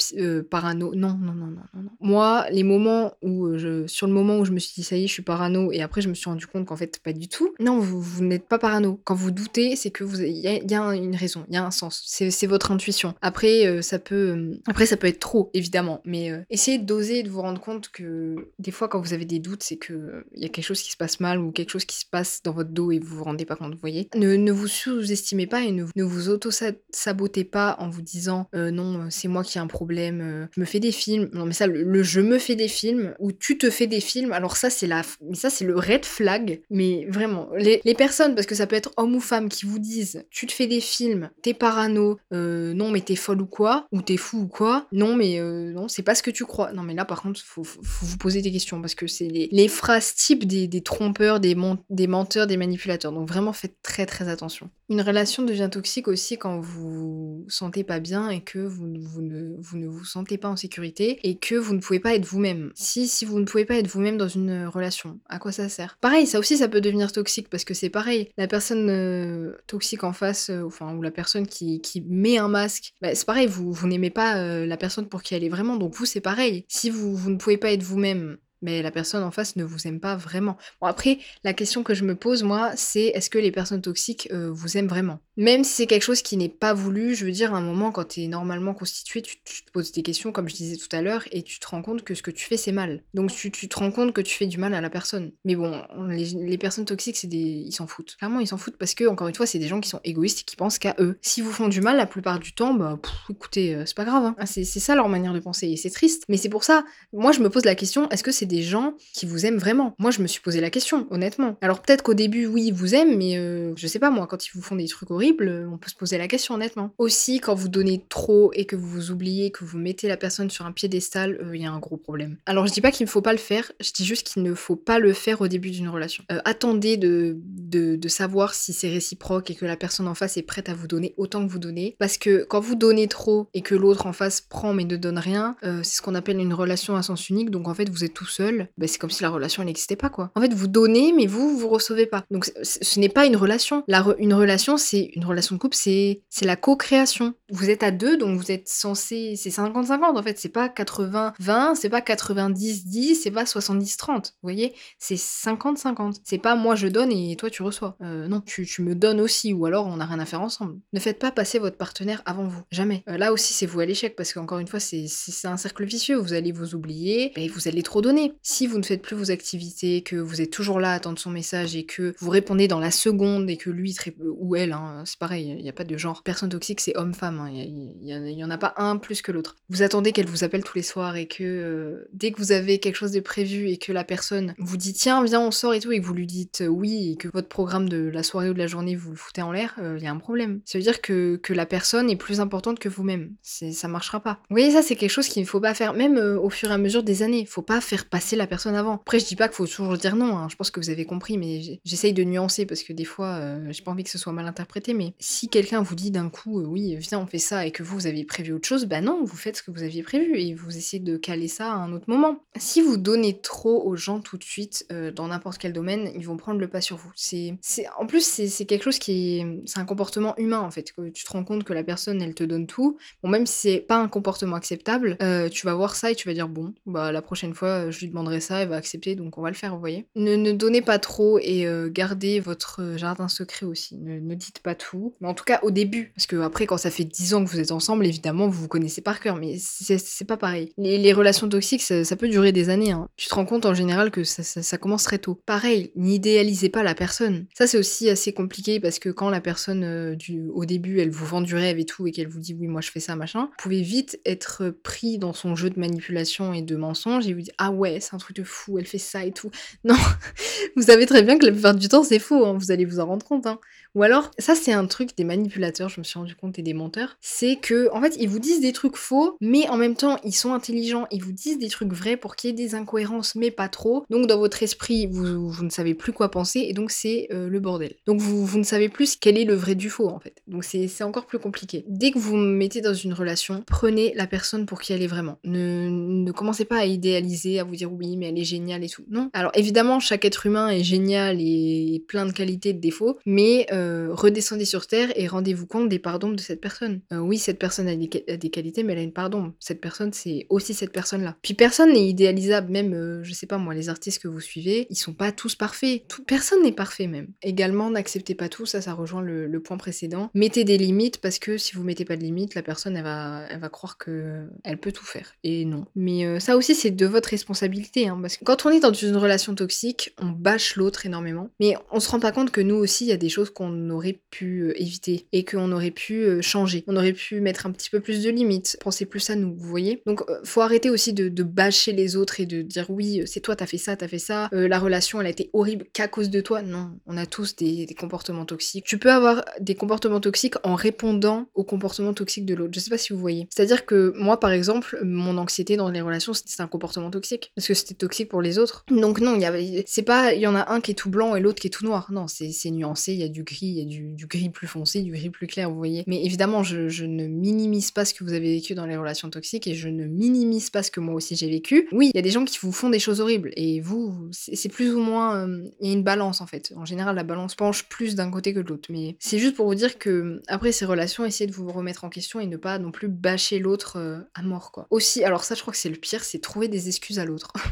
parano. Non, non, non, non, non, non. Moi, les moments où sur le moment où je me suis dit ça y est, je suis parano, et après je me suis rendu compte qu'en fait pas du tout. Non, vous, n'êtes pas parano. Quand vous doutez, c'est que vous il y, a une raison, il y a un sens. C'est votre intuition. Après euh, ça peut euh, après ça peut être trop évidemment, mais euh, essayez d'oser de vous rendre compte que des fois quand vous avez des doutes, c'est que il y a quelque chose qui se passe mal ou quelque chose qui se passe dans votre dos et vous vous rendez pas compte, vous voyez. Ne, vous sous-estimez pas et ne, vous auto-sabotez pas en vous disant non, c'est moi qui ai un problème, je me fais des films. Non mais ça le, le je me fais des films ou tu te fais des films, alors ça c'est la, mais ça c'est le red flag, mais vraiment les, personnes, parce que ça peut être homme ou femme, qui vous disent tu te fais des films, t'es parano, euh, non mais t'es folle ou quoi, ou t'es fou ou quoi, non mais euh, non c'est pas ce que tu crois. Non mais là par contre faut, vous poser des questions parce que c'est les, phrases types des, trompeurs, des, des menteurs, des manipulateurs. Donc vraiment faites très très attention. Une relation devient toxique aussi quand vous vous sentez pas bien et que vous, vous, ne, vous ne vous sentez pas en sécurité et que vous ne pouvez pas être vous-même. Si, si vous ne pouvez pas être vous-même dans une euh, relation. À quoi ça sert? Pareil, ça aussi, ça peut devenir toxique parce que c'est pareil. La personne euh, toxique en face, euh, ou la personne qui, met un masque, bah, c'est pareil, vous, n'aimez pas la personne pour qui elle est vraiment. Donc vous, c'est pareil. Si vous ne pouvez pas être vous-même mais la personne en face ne vous aime pas vraiment. Bon, après, la question que je me pose, moi, c'est est-ce que les personnes toxiques euh, vous aiment vraiment? Même si c'est quelque chose qui n'est pas voulu, je veux dire, à un moment, quand tu es normalement constitué, tu, te poses des questions, comme je disais tout à l'heure, et tu te rends compte que ce que tu fais, c'est mal. Donc tu, te rends compte que tu fais du mal à la personne. Mais bon, les, personnes toxiques, c'est des... ils s'en foutent. Clairement, ils s'en foutent parce que, encore une fois, c'est des gens qui sont égoïstes et qui pensent qu'à eux. Si vous font du mal, la plupart du temps, bah, écoutez, euh, c'est pas grave. Hein. Ah, c'est ça leur manière de penser, et c'est triste. Mais c'est pour ça, moi, je me pose la question, est-ce que c'est des gens qui vous aiment vraiment. Moi, je me suis posé la question, honnêtement. Alors peut-être qu'au début, oui, ils vous aiment, mais euh, je sais pas, moi, quand ils vous font des trucs horribles, euh, on peut se poser la question, honnêtement. Aussi, quand vous donnez trop et que vous vous oubliez, que vous mettez la personne sur un piédestal, euh, il y a un gros problème. Alors je dis pas qu'il ne faut pas le faire, je dis juste qu'il ne faut pas le faire au début d'une relation. attendez de, de, savoir si c'est réciproque et que la personne en face est prête à vous donner autant que vous donnez. Parce que quand vous donnez trop et que l'autre en face prend mais ne donne rien, c'est ce qu'on appelle une relation à sens unique, donc en fait vous êtes tout seul bah, c'est comme si la relation n'existait pas quoi. En fait, vous donnez, mais vous, vous recevez pas. Donc ce n'est pas une relation. La une relation, c'est une relation de couple, c'est la co-création. Vous êtes à deux, donc vous êtes censé, c'est 50-50 en fait. C'est pas 80-20, c'est pas 90-10, c'est pas 70-30. Vous voyez, c'est 50-50. C'est pas moi je donne et toi tu reçois. Euh, non, tu, tu, me donnes aussi, ou alors on n'a rien à faire ensemble. Ne faites pas passer votre partenaire avant vous. Jamais. Euh, là aussi, c'est vous à l'échec parce qu'encore une fois, c'est un cercle vicieux. Vous allez vous oublier et vous allez trop donner. Si vous ne faites plus vos activités, que vous êtes toujours là à attendre son message et que vous répondez dans la seconde et que lui ou elle, hein, c'est pareil, il n'y a pas de genre. Personne toxique, c'est homme-femme. Hein, il n'y en a pas un plus que l'autre. Vous attendez qu'elle vous appelle tous les soirs et que euh, dès que vous avez quelque chose de prévu et que la personne vous dit tiens, viens, on sort et tout, et que vous lui dites euh, oui et que votre programme de la soirée ou de la journée vous le foutez en l'air, il y a un problème. Ça veut dire que, la personne est plus importante que vous-même. Ça marchera pas. Vous voyez, ça, c'est quelque chose qu'il ne faut pas faire, même euh, au fur et à mesure des années. Faut pas faire passer la personne avant. Après, je dis pas qu'il faut toujours dire non, hein. je pense que vous avez compris, mais j'essaye de nuancer parce que des fois, euh, j'ai pas envie que ce soit mal interprété, mais si quelqu'un vous dit d'un coup, euh, oui, viens, on fait ça, et que vous, vous avez prévu autre chose, bah non, vous faites ce que vous aviez prévu et vous essayez de caler ça à un autre moment. Si vous donnez trop aux gens tout de suite, dans n'importe quel domaine, ils vont prendre le pas sur vous. C'est, en plus, c'est quelque chose qui est, c'est un comportement humain en fait. Que tu te rends compte que la personne, elle te donne tout. Bon, même si c'est pas un comportement acceptable, euh, tu vas voir ça et tu vas dire bon, bah la prochaine fois, je lui demanderai ça, elle va accepter, donc on va le faire, vous voyez. Ne, ne donnez pas trop et euh, gardez votre jardin secret aussi. Ne, dites pas tout, mais en tout cas au début, parce que après, quand ça fait 10 ans que vous êtes ensemble, évidemment, vous vous connaissez par cœur, mais c'est pas pareil. Les, relations toxiques, ça, peut durer des années. Hein. Tu te rends compte en général que ça, commence très tôt. Pareil, n'idéalisez pas la personne. Ça, c'est aussi assez compliqué parce que quand la personne euh, au début, elle vous vend du rêve et tout, et qu'elle vous dit oui, moi je fais ça, machin, vous pouvez vite être pris dans son jeu de manipulation et de mensonge et vous dire ah ouais, c'est un truc de fou, elle fait ça et tout. Non, *laughs* vous savez très bien que la plupart du temps c'est faux, hein, vous allez vous en rendre compte. Hein. Ou alors, ça c'est un truc des manipulateurs, je me suis rendu compte, et des menteurs, c'est que en fait ils vous disent des trucs faux, mais en même temps ils sont intelligents, ils vous disent des trucs vrais pour qu'il y ait des incohérences, mais pas trop. Donc dans votre esprit, vous, vous ne savez plus quoi penser et donc c'est euh, le bordel. Donc vous, vous ne savez plus quel est le vrai du faux en fait. Donc c'est encore plus compliqué. Dès que vous mettez dans une relation, prenez la personne pour qui elle est vraiment. Ne, ne commencez pas à idéaliser, à vous dire oui, mais elle est géniale et tout. Non. Alors évidemment, chaque être humain est génial et plein de qualités et de défauts, mais euh, redescendez sur terre et rendez-vous compte des pardons de cette personne. Euh, oui, cette personne a des, qualités, mais elle a une pardon. Cette personne, c'est aussi cette personne-là. Puis personne n'est idéalisable, même, euh, je sais pas moi, les artistes que vous suivez, ils sont pas tous parfaits. Personne n'est parfait même. Également, n'acceptez pas tout, ça, ça rejoint le, le, point précédent. Mettez des limites parce que si vous mettez pas de limites, la personne, elle va, elle va croire que elle peut tout faire. Et non. Mais euh, ça aussi, c'est de votre responsabilité, hein, parce que quand on est dans une relation toxique, on bâche l'autre énormément, mais on se rend pas compte que nous aussi, il y a des choses qu'on aurait pu euh, éviter et qu'on aurait pu euh, changer. On aurait pu mettre un petit peu plus de limites, penser plus à nous, vous voyez. Donc, faut arrêter aussi de, bâcher les autres et de dire oui, c'est toi, t'as fait ça, t'as fait ça, la relation, elle a été horrible qu'à cause de toi. Non, on a tous des, comportements toxiques. Tu peux avoir des comportements toxiques en répondant aux comportements toxiques de l'autre. Je sais pas si vous voyez. C'est-à-dire que moi, par exemple, mon anxiété dans les relations, c'était un comportement toxique parce que c'était toxique pour les autres. Donc non, il y c'est pas, il y en a un qui est tout blanc et l'autre qui est tout noir. Non, c'est nuancé. Il y a du gris, il y a du, gris plus foncé, du gris plus clair. Vous voyez. Mais évidemment, je, ne minimise pas ce que vous avez vécu dans les relations toxiques et je ne minimise pas ce que moi aussi j'ai vécu. Oui, il y a des gens qui vous font des choses horribles et vous, c'est plus ou moins, euh, il y a une balance en fait. En général, la balance penche plus d'un côté que de l'autre. Mais c'est juste pour vous dire que après ces relations, essayez de vous remettre en question et ne pas non plus bâcher l'autre euh, à mort. Aussi, alors ça je crois que c'est le pire, c'est trouver des excuses à l'autre. *laughs*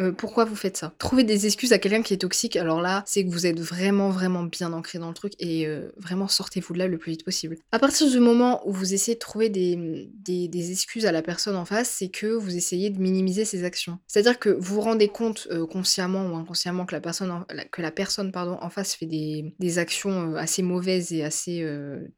Euh, pourquoi vous faites ça? Trouver des excuses à quelqu'un qui est toxique, alors là, c'est que vous êtes vraiment, vraiment bien ancré dans le truc et euh, vraiment sortez-vous de là le plus vite possible. À partir du moment où vous essayez de trouver des, des, excuses à la personne en face, c'est que vous essayez de minimiser ses actions. C'est-à-dire que vous vous rendez compte euh, consciemment ou inconsciemment que la personne, en, que la personne pardon, en face fait des, des actions assez mauvaises et assez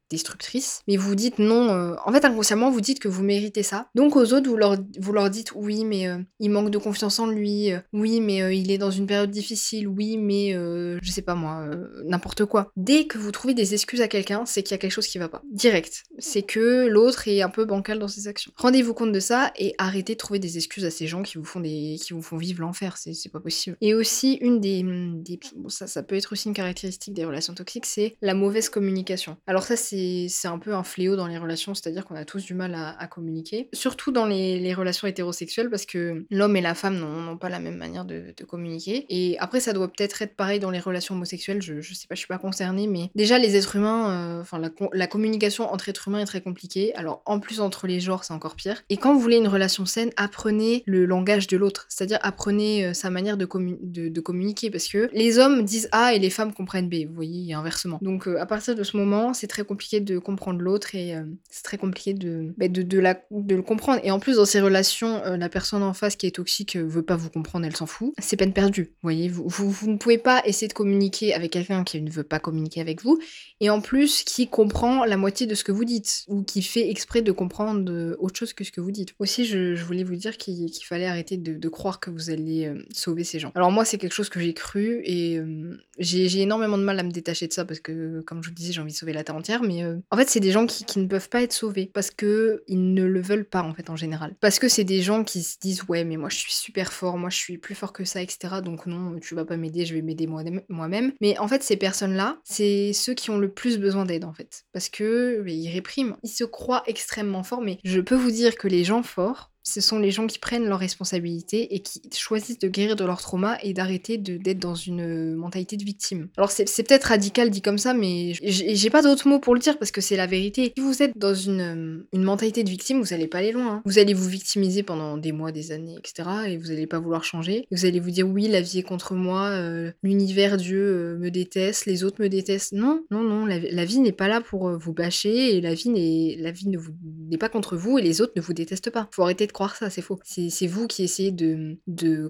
destructrices, mais vous dites non, en fait inconsciemment vous dites que vous méritez ça. Donc aux autres, vous leur, vous leur dites oui, mais il manque de confiance en lui, oui, mais euh, il est dans une période difficile, oui, mais euh, je sais pas moi, euh, n'importe quoi. Dès que vous trouvez des excuses à quelqu'un, c'est qu'il y a quelque chose qui va pas. Direct. C'est que l'autre est un peu bancal dans ses actions. Rendez-vous compte de ça et arrêtez de trouver des excuses à ces gens qui vous font qui vous font vivre l'enfer, c'est pas possible. Et aussi une des, des bon, ça ça peut être aussi une caractéristique des relations toxiques, c'est la mauvaise communication. Alors ça c'est un peu un fléau dans les relations, c'est-à-dire qu'on a tous du mal à, à communiquer, surtout dans les, les relations hétérosexuelles parce que l'homme et la femme n'ont pas la même manière de, communiquer. Et après, ça doit peut-être être pareil dans les relations homosexuelles. Je, je sais pas, je suis pas concernée, mais déjà les êtres humains, euh, enfin la, communication entre êtres humains est très compliquée. Alors en plus entre les genres, c'est encore pire. Et quand vous voulez une relation saine, apprenez le langage de l'autre, c'est-à-dire apprenez euh, sa manière de, communiquer, parce que les hommes disent A et les femmes comprennent B. Vous voyez, inversement. Donc à partir de ce moment, c'est très compliqué de comprendre l'autre et c'est très compliqué de, bah, de le comprendre. Et en plus dans ces relations, la personne en face qui est toxique veut pas vous comprendre, elle s'en fout. C'est peine perdue. Vous voyez, vous, vous, ne pouvez pas essayer de communiquer avec quelqu'un qui ne veut pas communiquer avec vous, et en plus qui comprend la moitié de ce que vous dites, ou qui fait exprès de comprendre euh, autre chose que ce que vous dites. Aussi, je, voulais vous dire qu'il fallait arrêter de, croire que vous alliez euh, sauver ces gens. Alors moi, c'est quelque chose que j'ai cru, et euh, j'ai énormément de mal à me détacher de ça, parce que, comme je vous disais, j'ai envie de sauver la Terre entière, mais en fait, c'est des gens qui, qui, ne peuvent pas être sauvés, parce que ils ne le veulent pas, en fait, en général. Parce que c'est des gens qui se disent, ouais, mais moi, je suis super fort, moi, je suis plus fort que ça, etc. Donc non, tu vas pas m'aider, je vais m'aider moi-même. Mais en fait, ces personnes-là, c'est ceux qui ont le plus besoin d'aide, en fait. Parce que ils répriment, ils se croient extrêmement forts, mais je peux vous dire que les gens forts, ce sont les gens qui prennent leurs responsabilités et qui choisissent de guérir de leur trauma et d'arrêter d'être dans une euh, mentalité de victime. Alors c'est peut-être radical dit comme ça, mais j'ai pas d'autres mots pour le dire parce que c'est la vérité. Si vous êtes dans une, euh, mentalité de victime, vous allez pas aller loin. Hein. Vous allez vous victimiser pendant des mois, des années, etc. Et vous allez pas vouloir changer. vous allez vous dire oui, la vie est contre moi, euh, l'univers, Dieu me déteste, les autres me détestent. Non, non, non, la, vie n'est pas là pour vous bâcher et la vie n'est pas contre vous et les autres ne vous détestent pas. Faut arrêter croire ça, c'est faux. C'est vous qui essayez de, de,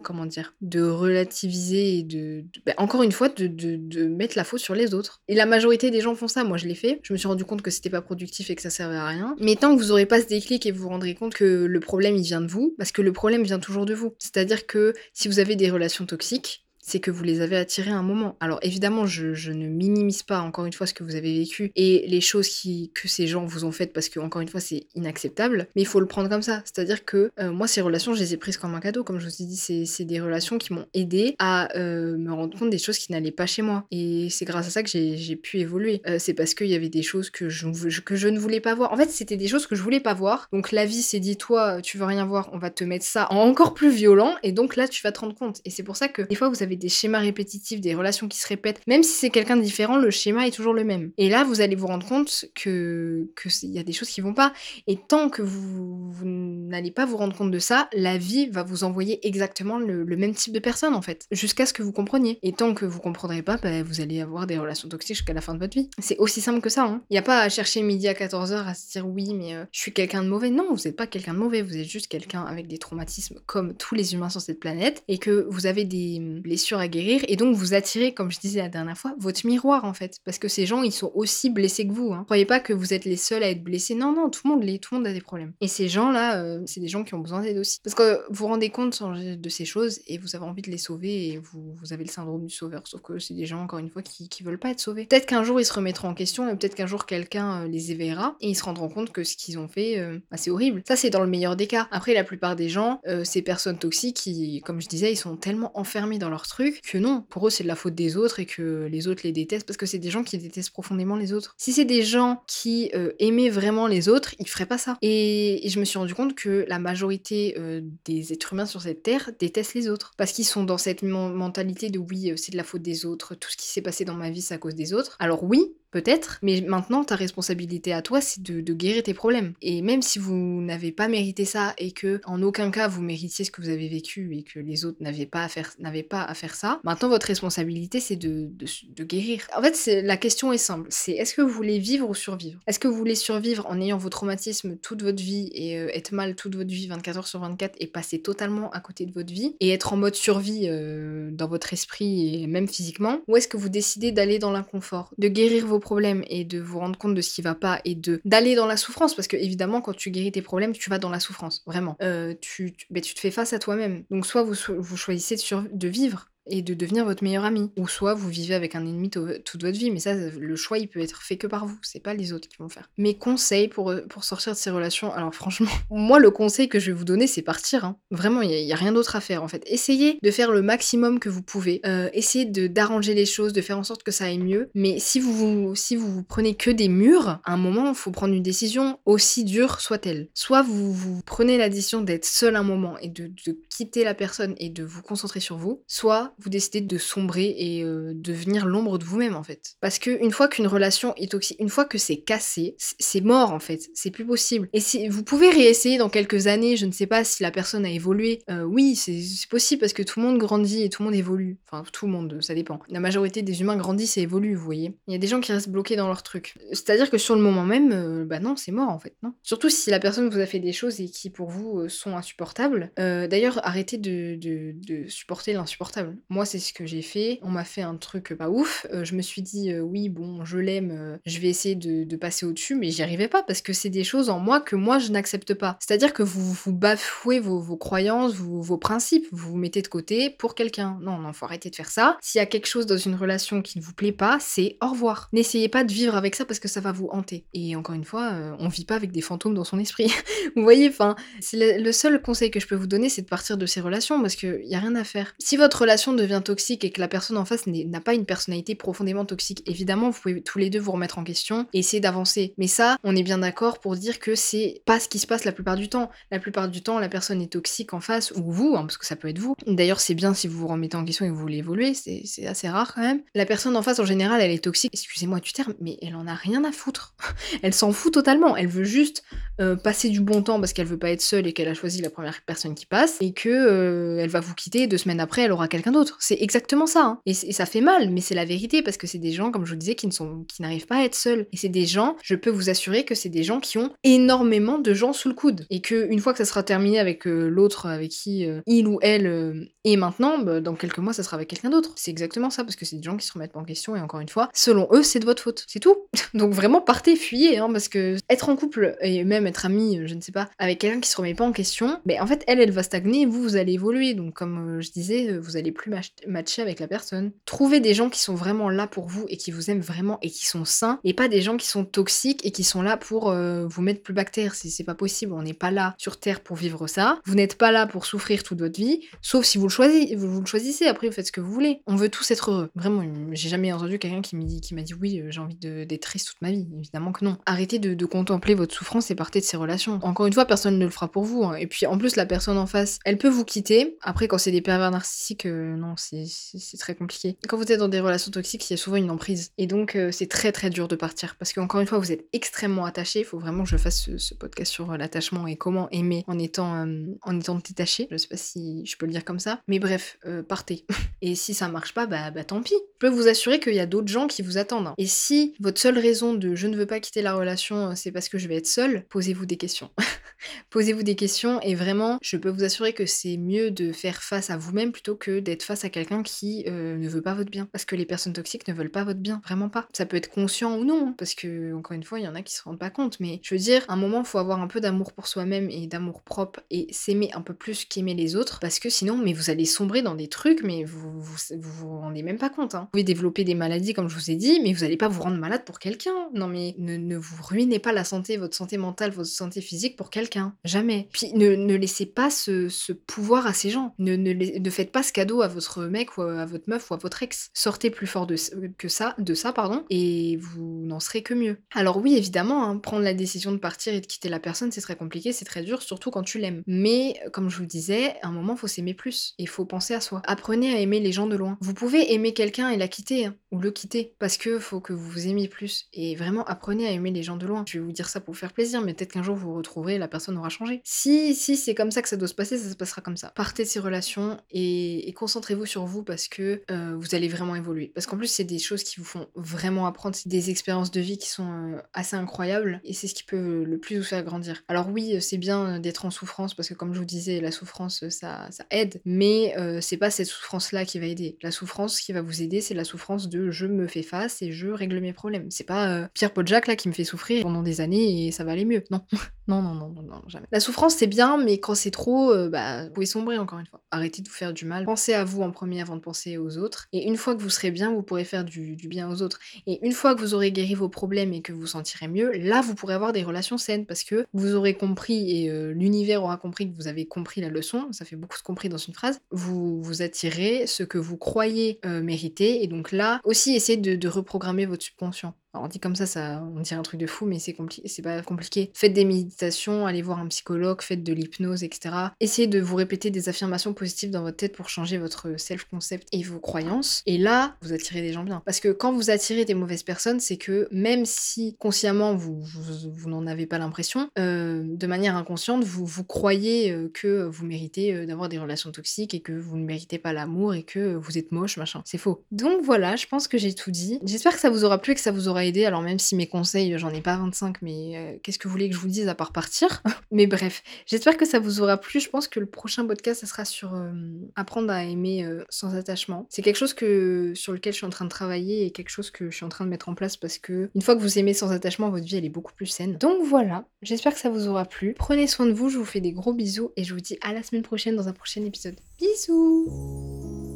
de relativiser et de, bah, encore une fois, de, de, mettre la faute sur les autres. Et la majorité des gens font ça, moi je l'ai fait. Je me suis rendu compte que c'était pas productif et que ça servait à rien. Mais tant que vous aurez pas ce déclic et vous vous rendrez compte que le problème il vient de vous, parce que le problème vient toujours de vous. C'est-à-dire que si vous avez des relations toxiques, c'est que vous les avez attirés à un moment. Alors évidemment, je, ne minimise pas encore une fois ce que vous avez vécu et les choses qui, que ces gens vous ont faites parce que encore une fois c'est inacceptable, mais il faut le prendre comme ça. C'est-à-dire que euh, moi ces relations, je les ai prises comme un cadeau, comme je vous ai dit, c'est des relations qui m'ont aidé à euh, me rendre compte des choses qui n'allaient pas chez moi. Et c'est grâce à ça que j'ai pu évoluer. Euh, c'est parce qu'il y avait des choses que je, que je ne voulais pas voir. En fait, c'était des choses que je voulais pas voir. Donc la vie s'est dit, toi, tu veux rien voir, on va te mettre ça en encore plus violent, et donc là tu vas te rendre compte. Et c'est pour ça que des fois vous avez des schémas répétitifs, des relations qui se répètent, même si c'est quelqu'un de différent, le schéma est toujours le même. Et là, vous allez vous rendre compte que qu'il y a des choses qui vont pas. Et tant que vous, n'allez pas vous rendre compte de ça, la vie va vous envoyer exactement le, même type de personne en fait, jusqu'à ce que vous compreniez. Et tant que vous comprendrez pas, bah, vous allez avoir des relations toxiques jusqu'à la fin de votre vie. C'est aussi simple que ça. Hein. Il n'y a pas à chercher midi à 14h à se dire oui, mais euh, je suis quelqu'un de mauvais. Non, vous n'êtes pas quelqu'un de mauvais, vous êtes juste quelqu'un avec des traumatismes comme tous les humains sur cette planète et que vous avez des blessures à guérir et donc vous attirez, comme je disais la dernière fois, votre miroir en fait. Parce que ces gens, ils sont aussi blessés que vous. Hein. Croyez pas que vous êtes les seuls à être blessés. Non, non, tout le monde l'est, tout le monde a des problèmes. Et ces gens-là, euh, c'est des gens qui ont besoin d'aide aussi. Parce que vous vous rendez compte de ces choses et vous avez envie de les sauver et vous, vous avez le syndrome du sauveur. Sauf que c'est des gens, encore une fois, qui, qui veulent pas être sauvés. Peut-être qu'un jour ils se remettront en question et peut-être qu'un jour quelqu'un euh, les éveillera et ils se rendront compte que ce qu'ils ont fait, euh, bah, c'est horrible. Ça, c'est dans le meilleur des cas. Après, la plupart des gens, ces personnes toxiques, qui, comme je disais, ils sont tellement enfermés dans leur que non, pour eux, c'est de la faute des autres et que les autres les détestent parce que c'est des gens qui détestent profondément les autres. Si c'est des gens qui euh, aimaient vraiment les autres, ils feraient pas ça. Et, je me suis rendu compte que la majorité euh, des êtres humains sur cette terre détestent les autres parce qu'ils sont dans cette mentalité de oui, euh, c'est de la faute des autres, tout ce qui s'est passé dans ma vie, c'est à cause des autres. Alors oui, peut-être, mais maintenant ta responsabilité à toi, c'est de, guérir tes problèmes. Et même si vous n'avez pas mérité ça et que en aucun cas vous méritiez ce que vous avez vécu et que les autres n'avaient pas à faire, pas à faire ça, maintenant votre responsabilité c'est de, de, guérir. En fait, la question est simple, c'est est-ce que vous voulez vivre ou survivre? Est-ce que vous voulez survivre en ayant vos traumatismes toute votre vie et euh, être mal toute votre vie 24 heures sur 24 et passer totalement à côté de votre vie et être en mode survie euh, dans votre esprit et même physiquement? Ou est-ce que vous décidez d'aller dans l'inconfort, de guérir vos problèmes et de vous rendre compte de ce qui va pas et de d'aller dans la souffrance parce que évidemment quand tu guéris tes problèmes tu vas dans la souffrance vraiment. Euh, tu, ben, tu te fais face à toi-même. Donc soit vous, vous choisissez de vivre et de devenir votre meilleur ami. Ou soit vous vivez avec un ennemi toute votre vie, mais ça, le choix, il peut être fait que par vous, c'est pas les autres qui vont faire. Mes conseils pour, euh, pour sortir de ces relations, alors franchement, *laughs* moi, le conseil que je vais vous donner, c'est partir. Hein. Vraiment, il n'y a, rien d'autre à faire en fait. Essayez de faire le maximum que vous pouvez. Euh, essayez d'arranger les choses, de faire en sorte que ça aille mieux. Mais si vous, vous, si vous, vous prenez que des murs, à un moment, il faut prendre une décision aussi dure soit-elle. Soit vous, vous prenez la décision d'être seul un moment et de, de, quitter la personne et de vous concentrer sur vous, soit vous décidez de sombrer et euh, devenir l'ombre de vous-même en fait. Parce que une fois qu'une relation est toxique, une fois que c'est cassé, c'est mort en fait, c'est plus possible. Et si vous pouvez réessayer dans quelques années, je ne sais pas si la personne a évolué, euh, oui c'est possible parce que tout le monde grandit et tout le monde évolue. Enfin tout le monde, ça dépend. La majorité des humains grandissent et évoluent, vous voyez. Il y a des gens qui restent bloqués dans leur truc. C'est-à-dire que sur le moment même, euh, bah non, c'est mort en fait, non. Surtout si la personne vous a fait des choses et qui pour vous sont insupportables. D'ailleurs, arrêtez de supporter l'insupportable. Moi, c'est ce que j'ai fait. On m'a fait un truc pas ouf. Euh, je me suis dit, euh, oui, bon, je l'aime, euh, je vais essayer de, passer au-dessus, mais j'y arrivais pas parce que c'est des choses en moi que moi je n'accepte pas. C'est-à-dire que vous, vous bafouez vos, croyances, vos, principes, vous vous mettez de côté pour quelqu'un. Non, non, faut arrêter de faire ça. S'il y a quelque chose dans une relation qui ne vous plaît pas, c'est au revoir. N'essayez pas de vivre avec ça parce que ça va vous hanter. Et encore une fois, on vit pas avec des fantômes dans son esprit. *laughs* vous voyez, enfin, le, seul conseil que je peux vous donner, c'est de partir de ces relations parce qu'il y a rien à faire. Si votre relation devient toxique et que la personne en face n'a pas une personnalité profondément toxique, évidemment, vous pouvez tous les deux vous remettre en question et essayer d'avancer. Mais ça, on est bien d'accord pour dire que c'est pas ce qui se passe la plupart du temps. La plupart du temps, la personne est toxique en face, ou vous, hein, parce que ça peut être vous. D'ailleurs, c'est bien si vous vous remettez en question et que vous voulez évoluer, c'est assez rare quand même. La personne en face, en général, elle est toxique, excusez-moi du terme, mais elle en a rien à foutre. *laughs* elle s'en fout totalement. Elle veut juste euh, passer du bon temps parce qu'elle veut pas être seule et qu'elle a choisi la première personne qui passe et que euh, elle va vous quitter deux semaines après, elle aura quelqu'un d'autre. C'est exactement ça. Hein. Et, ça fait mal, mais c'est la vérité parce que c'est des gens, comme je vous disais, qui ne sont, qui n'arrivent pas à être seuls. Et c'est des gens, je peux vous assurer que c'est des gens qui ont énormément de gens sous le coude et que une fois que ça sera terminé avec euh, l'autre avec qui il ou elle est maintenant, bah, dans quelques mois, ça sera avec quelqu'un d'autre. C'est exactement ça parce que c'est des gens qui se remettent pas en question et encore une fois, selon eux, c'est de votre faute. C'est tout. *laughs* Donc vraiment partez, fuyez, hein, parce que être en couple et même être ami, je ne sais pas, avec quelqu'un qui se remet pas en question, mais en fait, elle, elle va stagner vous, vous allez évoluer. Donc, comme euh, je disais, euh, vous allez plus matcher avec la personne. Trouvez des gens qui sont vraiment là pour vous et qui vous aiment vraiment et qui sont sains, et pas des gens qui sont toxiques et qui sont là pour euh, vous mettre plus bactère. C'est pas possible. On n'est pas là sur Terre pour vivre ça. Vous n'êtes pas là pour souffrir toute votre vie, sauf si vous le choisissez. Le choisissez. Après, vous faites ce que vous voulez. On veut tous être heureux. Vraiment, j'ai jamais entendu quelqu'un qui m'a dit, oui, j'ai envie d'être triste toute ma vie. Évidemment que non. Arrêtez de, de contempler votre souffrance et partez de ces relations. Encore une fois, personne ne le fera pour vous. Hein. Et puis en plus, la personne en face, elle peut vous quitter. Après, quand c'est des pervers narcissiques, euh, c'est très compliqué. Quand vous êtes dans des relations toxiques, il y a souvent une emprise. Et donc, euh, c'est très très dur de partir. Parce qu'encore une fois, vous êtes extrêmement attaché. Il faut vraiment que je fasse ce, podcast sur euh, l'attachement et comment aimer en étant, en étant détaché. Je sais pas si je peux le dire comme ça. Mais bref, partez. *laughs* et si ça marche pas, bah, bah tant pis. Je peux vous assurer qu'il y a d'autres gens qui vous attendent. Hein. Et si votre seule raison de je ne veux pas quitter la relation, c'est parce que je vais être seule, posez-vous des questions. *laughs* Posez-vous des questions et vraiment, je peux vous assurer que c'est mieux de faire face à vous-même plutôt que d'être face à quelqu'un qui euh, ne veut pas votre bien. Parce que les personnes toxiques ne veulent pas votre bien, vraiment pas. Ça peut être conscient ou non, hein, parce que, encore une fois, il y en a qui se rendent pas compte. Mais je veux dire, à un moment, faut avoir un peu d'amour pour soi-même et d'amour propre et s'aimer un peu plus qu'aimer les autres. Parce que sinon, mais vous allez sombrer dans des trucs, mais vous vous, vous, rendez même pas compte. Hein. Vous pouvez développer des maladies, comme je vous ai dit, mais vous allez pas vous rendre malade pour quelqu'un. Non, mais ne, ne vous ruinez pas la santé, votre santé mentale, votre santé physique pour quelqu'un Jamais. Puis ne, laissez pas ce, pouvoir à ces gens. Ne, ne, faites pas ce cadeau à votre mec ou à votre meuf ou à votre ex. Sortez plus fort de, que ça, de ça, pardon, et vous n'en serez que mieux. Alors oui, évidemment, hein, prendre la décision de partir et de quitter la personne, c'est très compliqué, c'est très dur, surtout quand tu l'aimes. Mais comme je vous disais, à un moment, faut s'aimer plus. Et faut penser à soi. Apprenez à aimer les gens de loin. Vous pouvez aimer quelqu'un et la quitter, hein, ou le quitter, parce que faut que vous vous aimiez plus. Et vraiment, apprenez à aimer les gens de loin. Je vais vous dire ça pour vous faire plaisir, mais peut-être qu'un jour vous retrouverez la personne aura changé. Si, si c'est comme ça que ça doit se passer, ça se passera comme ça. Partez de ces relations et, sur vous parce que euh, vous allez vraiment évoluer. Parce qu'en plus, c'est des choses qui vous font vraiment apprendre, c'est des expériences de vie qui sont euh, assez incroyables et c'est ce qui peut le plus vous faire grandir. Alors oui, c'est bien d'être en souffrance parce que comme je vous disais, la souffrance, ça, ça aide, mais euh, c'est pas cette souffrance-là qui va aider. La souffrance, ce qui va vous aider, c'est la souffrance de je me fais face et je règle mes problèmes. C'est pas euh, Pierre Podjac là qui me fait souffrir pendant des années et ça va aller mieux. Non. *laughs* non, non, non, non, jamais. La souffrance c'est bien, mais quand c'est trop, euh, bah, vous pouvez sombrer encore une fois. Arrêtez de vous faire du mal. Pensez à vous en premier avant de penser aux autres. Et une fois que vous serez bien, vous pourrez faire du, du bien aux autres. Et une fois que vous aurez guéri vos problèmes et que vous vous sentirez mieux, là vous pourrez avoir des relations saines parce que vous aurez compris et euh, l'univers aura compris que vous avez compris la leçon. Ça fait beaucoup de compris dans une phrase. Vous vous attirez ce que vous croyez euh, mériter. Et donc là aussi, essayez de, de reprogrammer votre subconscient. Alors, on dit comme ça, ça, on dirait un truc de fou, mais c'est compliqué, c'est pas compliqué. Faites des méditations, allez voir un psychologue, faites de l'hypnose, etc. Essayez de vous répéter des affirmations positives dans votre tête pour changer votre self-concept et vos croyances. Et là, vous attirez des gens bien. Parce que quand vous attirez des mauvaises personnes, c'est que même si consciemment vous, vous, n'en avez pas l'impression, euh, de manière inconsciente, vous, vous croyez euh, que vous méritez euh, d'avoir des relations toxiques et que vous ne méritez pas l'amour et que vous êtes moche, machin. C'est faux. Donc voilà, je pense que j'ai tout dit. J'espère que ça vous aura plu et que ça vous aura Alors même si mes conseils, j'en ai pas 25, mais euh, qu'est-ce que vous voulez que je vous dise à part partir *laughs* Mais bref, j'espère que ça vous aura plu. Je pense que le prochain podcast, ça sera sur euh, apprendre à aimer euh, sans attachement. C'est quelque chose que sur lequel je suis en train de travailler et quelque chose que je suis en train de mettre en place parce que une fois que vous aimez sans attachement, votre vie elle est beaucoup plus saine. Donc voilà, j'espère que ça vous aura plu. Prenez soin de vous, je vous fais des gros bisous et je vous dis à la semaine prochaine dans un prochain épisode. Bisous